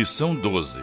Lição 12.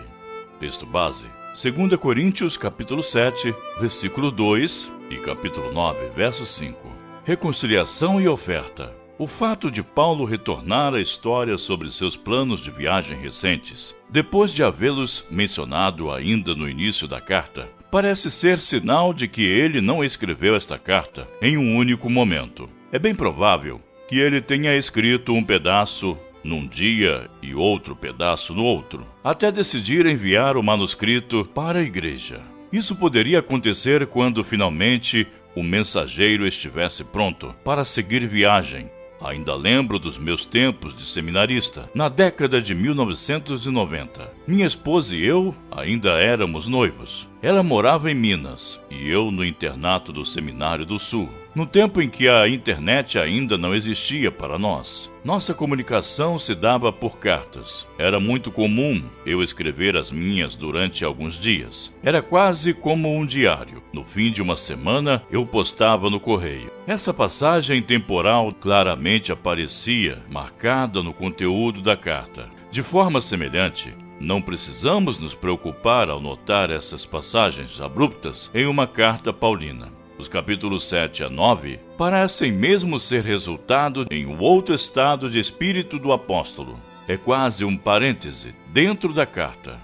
Texto base. 2 Coríntios, capítulo 7, versículo 2 e capítulo 9, verso 5. Reconciliação e oferta. O fato de Paulo retornar à história sobre seus planos de viagem recentes, depois de havê-los mencionado ainda no início da carta, parece ser sinal de que ele não escreveu esta carta em um único momento. É bem provável que ele tenha escrito um pedaço num dia e outro pedaço no outro, até decidir enviar o manuscrito para a igreja. Isso poderia acontecer quando finalmente o mensageiro estivesse pronto para seguir viagem. Ainda lembro dos meus tempos de seminarista, na década de 1990. Minha esposa e eu ainda éramos noivos. Ela morava em Minas e eu no internato do Seminário do Sul no tempo em que a internet ainda não existia para nós. Nossa comunicação se dava por cartas. Era muito comum eu escrever as minhas durante alguns dias. Era quase como um diário. No fim de uma semana, eu postava no correio. Essa passagem temporal claramente aparecia, marcada no conteúdo da carta. De forma semelhante, não precisamos nos preocupar ao notar essas passagens abruptas em uma carta paulina. Os capítulos 7 a 9 parecem mesmo ser resultado em outro estado de espírito do apóstolo. É quase um parêntese dentro da carta.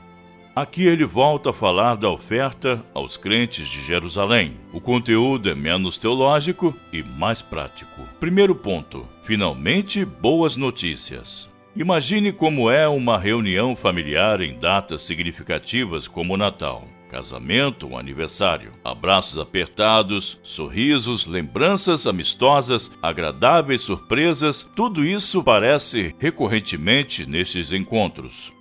Aqui ele volta a falar da oferta aos crentes de Jerusalém. O conteúdo é menos teológico e mais prático. Primeiro ponto: finalmente boas notícias. Imagine como é uma reunião familiar em datas significativas como o Natal casamento, um aniversário. Abraços apertados, sorrisos, lembranças amistosas, agradáveis surpresas, tudo isso parece recorrentemente nestes encontros.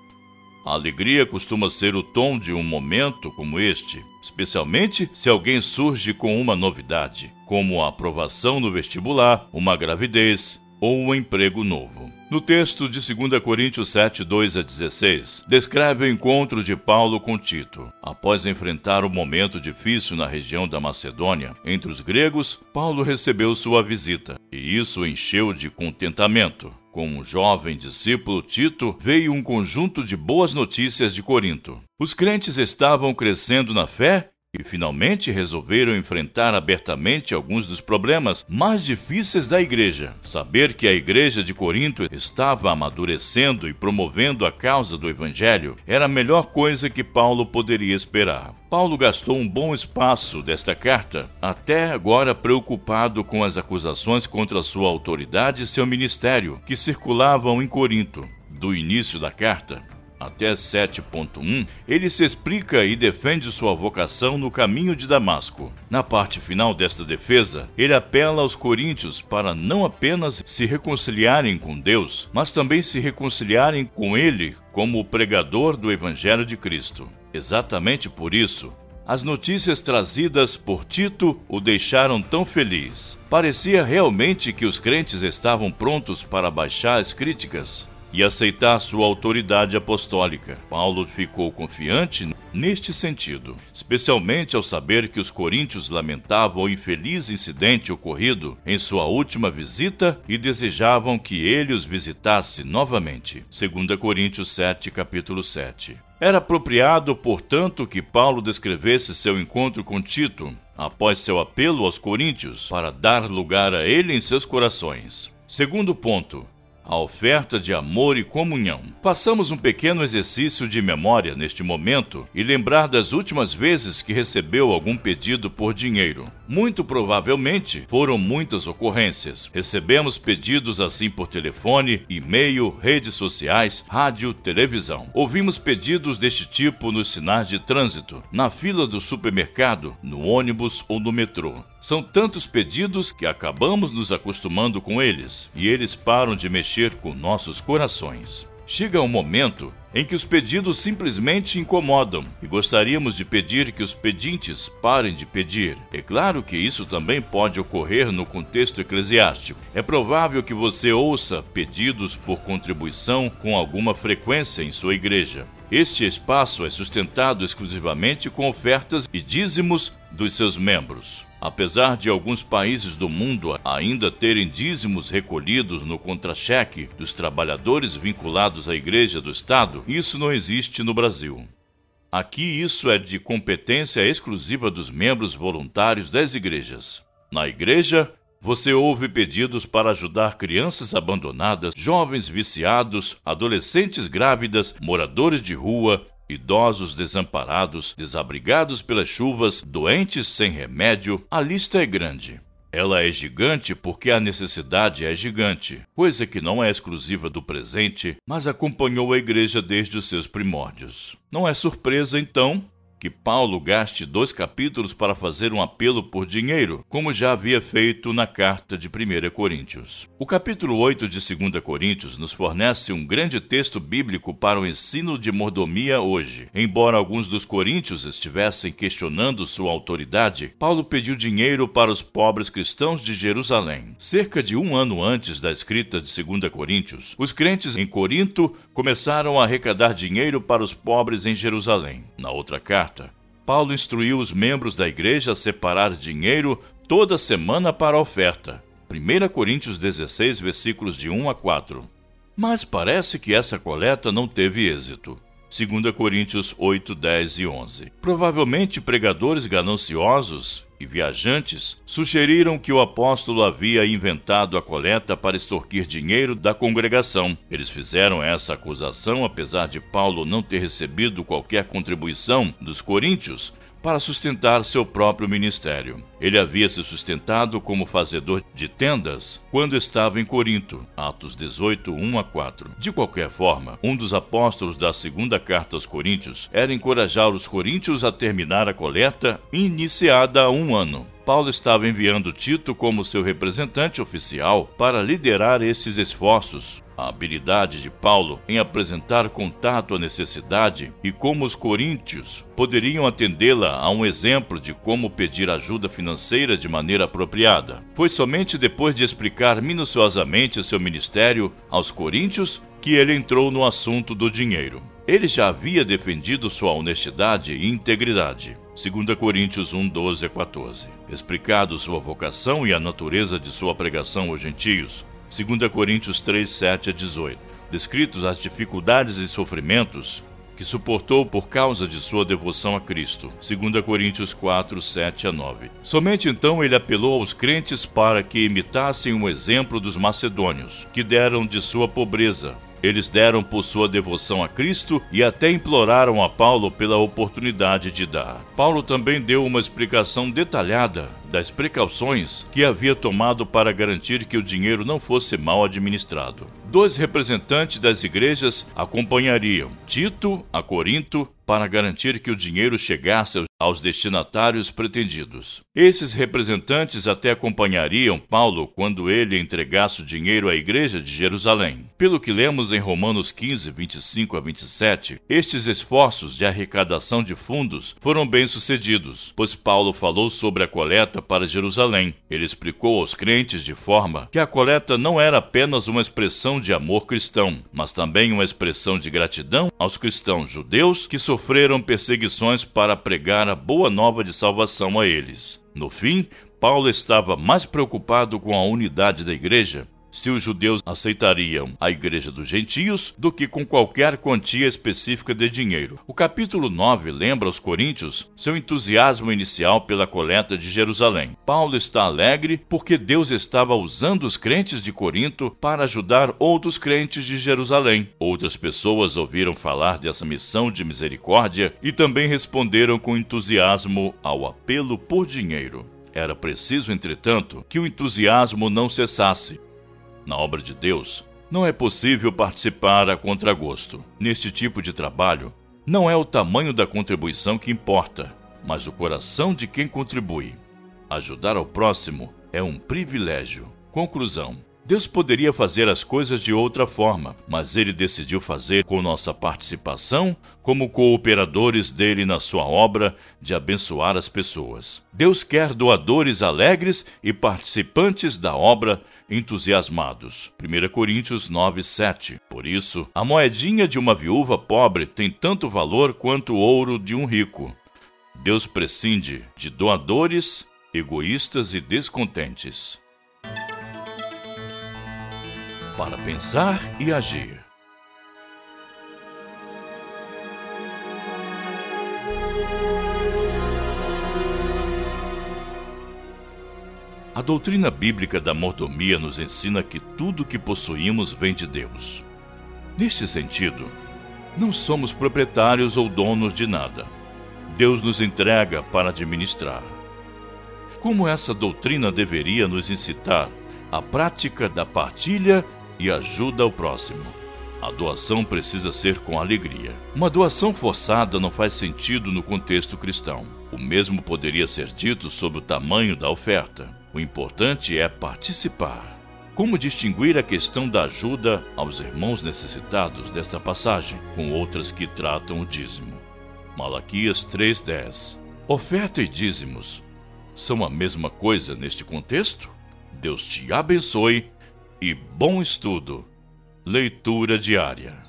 A alegria costuma ser o tom de um momento como este, especialmente se alguém surge com uma novidade, como a aprovação no vestibular, uma gravidez ou um emprego novo. No texto de 2 Coríntios 7, 2 a 16, descreve o encontro de Paulo com Tito. Após enfrentar um momento difícil na região da Macedônia, entre os gregos, Paulo recebeu sua visita, e isso o encheu de contentamento. Com um jovem discípulo Tito, veio um conjunto de boas notícias de Corinto. Os crentes estavam crescendo na fé e finalmente resolveram enfrentar abertamente alguns dos problemas mais difíceis da igreja. Saber que a igreja de Corinto estava amadurecendo e promovendo a causa do evangelho era a melhor coisa que Paulo poderia esperar. Paulo gastou um bom espaço desta carta, até agora preocupado com as acusações contra sua autoridade e seu ministério, que circulavam em Corinto. Do início da carta, até 7.1, ele se explica e defende sua vocação no caminho de Damasco. Na parte final desta defesa, ele apela aos coríntios para não apenas se reconciliarem com Deus, mas também se reconciliarem com ele como o pregador do Evangelho de Cristo. Exatamente por isso, as notícias trazidas por Tito o deixaram tão feliz. Parecia realmente que os crentes estavam prontos para baixar as críticas e aceitar sua autoridade apostólica. Paulo ficou confiante neste sentido, especialmente ao saber que os coríntios lamentavam o infeliz incidente ocorrido em sua última visita e desejavam que ele os visitasse novamente. 2 Coríntios 7, capítulo 7. Era apropriado, portanto, que Paulo descrevesse seu encontro com Tito após seu apelo aos coríntios para dar lugar a ele em seus corações. Segundo ponto, a oferta de amor e comunhão. Façamos um pequeno exercício de memória neste momento e lembrar das últimas vezes que recebeu algum pedido por dinheiro. Muito provavelmente foram muitas ocorrências. Recebemos pedidos assim por telefone, e-mail, redes sociais, rádio, televisão. Ouvimos pedidos deste tipo nos sinais de trânsito, na fila do supermercado, no ônibus ou no metrô. São tantos pedidos que acabamos nos acostumando com eles e eles param de mexer com nossos corações. Chega um momento em que os pedidos simplesmente incomodam e gostaríamos de pedir que os pedintes parem de pedir. É claro que isso também pode ocorrer no contexto eclesiástico. É provável que você ouça pedidos por contribuição com alguma frequência em sua igreja. Este espaço é sustentado exclusivamente com ofertas e dízimos dos seus membros. Apesar de alguns países do mundo ainda terem dízimos recolhidos no contra-cheque dos trabalhadores vinculados à Igreja do Estado, isso não existe no Brasil. Aqui isso é de competência exclusiva dos membros voluntários das igrejas. Na igreja, você ouve pedidos para ajudar crianças abandonadas, jovens viciados, adolescentes grávidas, moradores de rua, idosos desamparados, desabrigados pelas chuvas, doentes sem remédio. A lista é grande. Ela é gigante porque a necessidade é gigante, coisa que não é exclusiva do presente, mas acompanhou a igreja desde os seus primórdios. Não é surpresa, então, que Paulo gaste dois capítulos para fazer um apelo por dinheiro, como já havia feito na carta de 1 Coríntios. O capítulo 8 de 2 Coríntios nos fornece um grande texto bíblico para o ensino de mordomia hoje. Embora alguns dos coríntios estivessem questionando sua autoridade, Paulo pediu dinheiro para os pobres cristãos de Jerusalém. Cerca de um ano antes da escrita de 2 Coríntios, os crentes em Corinto começaram a arrecadar dinheiro para os pobres em Jerusalém. Na outra carta, Paulo instruiu os membros da igreja a separar dinheiro toda semana para a oferta. 1 Coríntios 16, versículos de 1 a 4. Mas parece que essa coleta não teve êxito. 2 Coríntios 8, 10 e 11. Provavelmente pregadores gananciosos e viajantes sugeriram que o apóstolo havia inventado a coleta para extorquir dinheiro da congregação. Eles fizeram essa acusação apesar de Paulo não ter recebido qualquer contribuição dos coríntios para sustentar seu próprio ministério. Ele havia se sustentado como fazedor de tendas quando estava em Corinto, Atos 18, 1 a 4. De qualquer forma, um dos apóstolos da segunda carta aos Coríntios era encorajar os coríntios a terminar a coleta iniciada há um ano. Paulo estava enviando Tito como seu representante oficial para liderar esses esforços. A habilidade de Paulo em apresentar contato à necessidade e como os coríntios poderiam atendê-la a um exemplo de como pedir ajuda financeira de maneira apropriada. Foi somente depois de explicar minuciosamente seu ministério aos coríntios que ele entrou no assunto do dinheiro. Ele já havia defendido sua honestidade e integridade. 2 Coríntios 1, 12 a 14. Explicado sua vocação e a natureza de sua pregação aos gentios, 2 Coríntios 3, 7 a 18. Descritos as dificuldades e sofrimentos que suportou por causa de sua devoção a Cristo. 2 Coríntios 4, 7 a 9. Somente então ele apelou aos crentes para que imitassem o exemplo dos macedônios, que deram de sua pobreza, eles deram por sua devoção a Cristo e até imploraram a Paulo pela oportunidade de dar. Paulo também deu uma explicação detalhada das precauções que havia tomado para garantir que o dinheiro não fosse mal administrado. Dois representantes das igrejas acompanhariam Tito a Corinto para garantir que o dinheiro chegasse aos destinatários pretendidos. Esses representantes até acompanhariam Paulo quando ele entregasse o dinheiro à igreja de Jerusalém. Pelo que lemos em Romanos 15, 25 a 27, estes esforços de arrecadação de fundos foram bem-sucedidos, pois Paulo falou sobre a coleta para Jerusalém. Ele explicou aos crentes de forma que a coleta não era apenas uma expressão de amor cristão, mas também uma expressão de gratidão aos cristãos judeus que sofreram perseguições para pregar a boa nova de salvação a eles. No fim, Paulo estava mais preocupado com a unidade da igreja se os judeus aceitariam a igreja dos gentios do que com qualquer quantia específica de dinheiro. O capítulo 9 lembra aos coríntios seu entusiasmo inicial pela coleta de Jerusalém. Paulo está alegre porque Deus estava usando os crentes de Corinto para ajudar outros crentes de Jerusalém. Outras pessoas ouviram falar dessa missão de misericórdia e também responderam com entusiasmo ao apelo por dinheiro. Era preciso, entretanto, que o entusiasmo não cessasse. Na obra de Deus, não é possível participar a contragosto. Neste tipo de trabalho, não é o tamanho da contribuição que importa, mas o coração de quem contribui. Ajudar ao próximo é um privilégio. Conclusão: Deus poderia fazer as coisas de outra forma, mas ele decidiu fazer com nossa participação como cooperadores dele na sua obra de abençoar as pessoas. Deus quer doadores alegres e participantes da obra entusiasmados. 1 Coríntios 9, 7. Por isso, a moedinha de uma viúva pobre tem tanto valor quanto o ouro de um rico. Deus prescinde de doadores egoístas e descontentes. Para pensar e agir. A doutrina bíblica da mordomia nos ensina que tudo que possuímos vem de Deus. Neste sentido, não somos proprietários ou donos de nada. Deus nos entrega para administrar. Como essa doutrina deveria nos incitar à prática da partilha e ajuda ao próximo. A doação precisa ser com alegria. Uma doação forçada não faz sentido no contexto cristão. O mesmo poderia ser dito sobre o tamanho da oferta. O importante é participar. Como distinguir a questão da ajuda aos irmãos necessitados desta passagem com outras que tratam o dízimo? Malaquias 3:10. Oferta e dízimos são a mesma coisa neste contexto? Deus te abençoe e bom estudo. Leitura diária.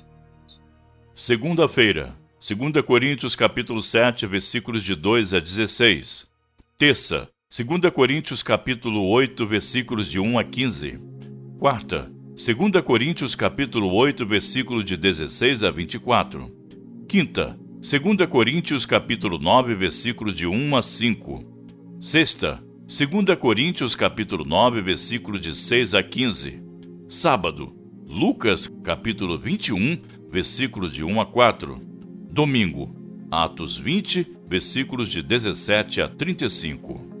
Segunda-feira, 2 Coríntios capítulo 7, versículos de 2 a 16. Terça, 2 Coríntios capítulo 8, versículos de 1 a 15. Quarta, 2 Coríntios capítulo 8, versículos de 16 a 24. Quinta, 2 Coríntios capítulo 9, versículos de 1 a 5. Sexta, 2 Coríntios capítulo 9, versículos de 6 a 15. Sábado, Lucas capítulo 21, versículos de 1 a 4. Domingo, Atos 20, versículos de 17 a 35.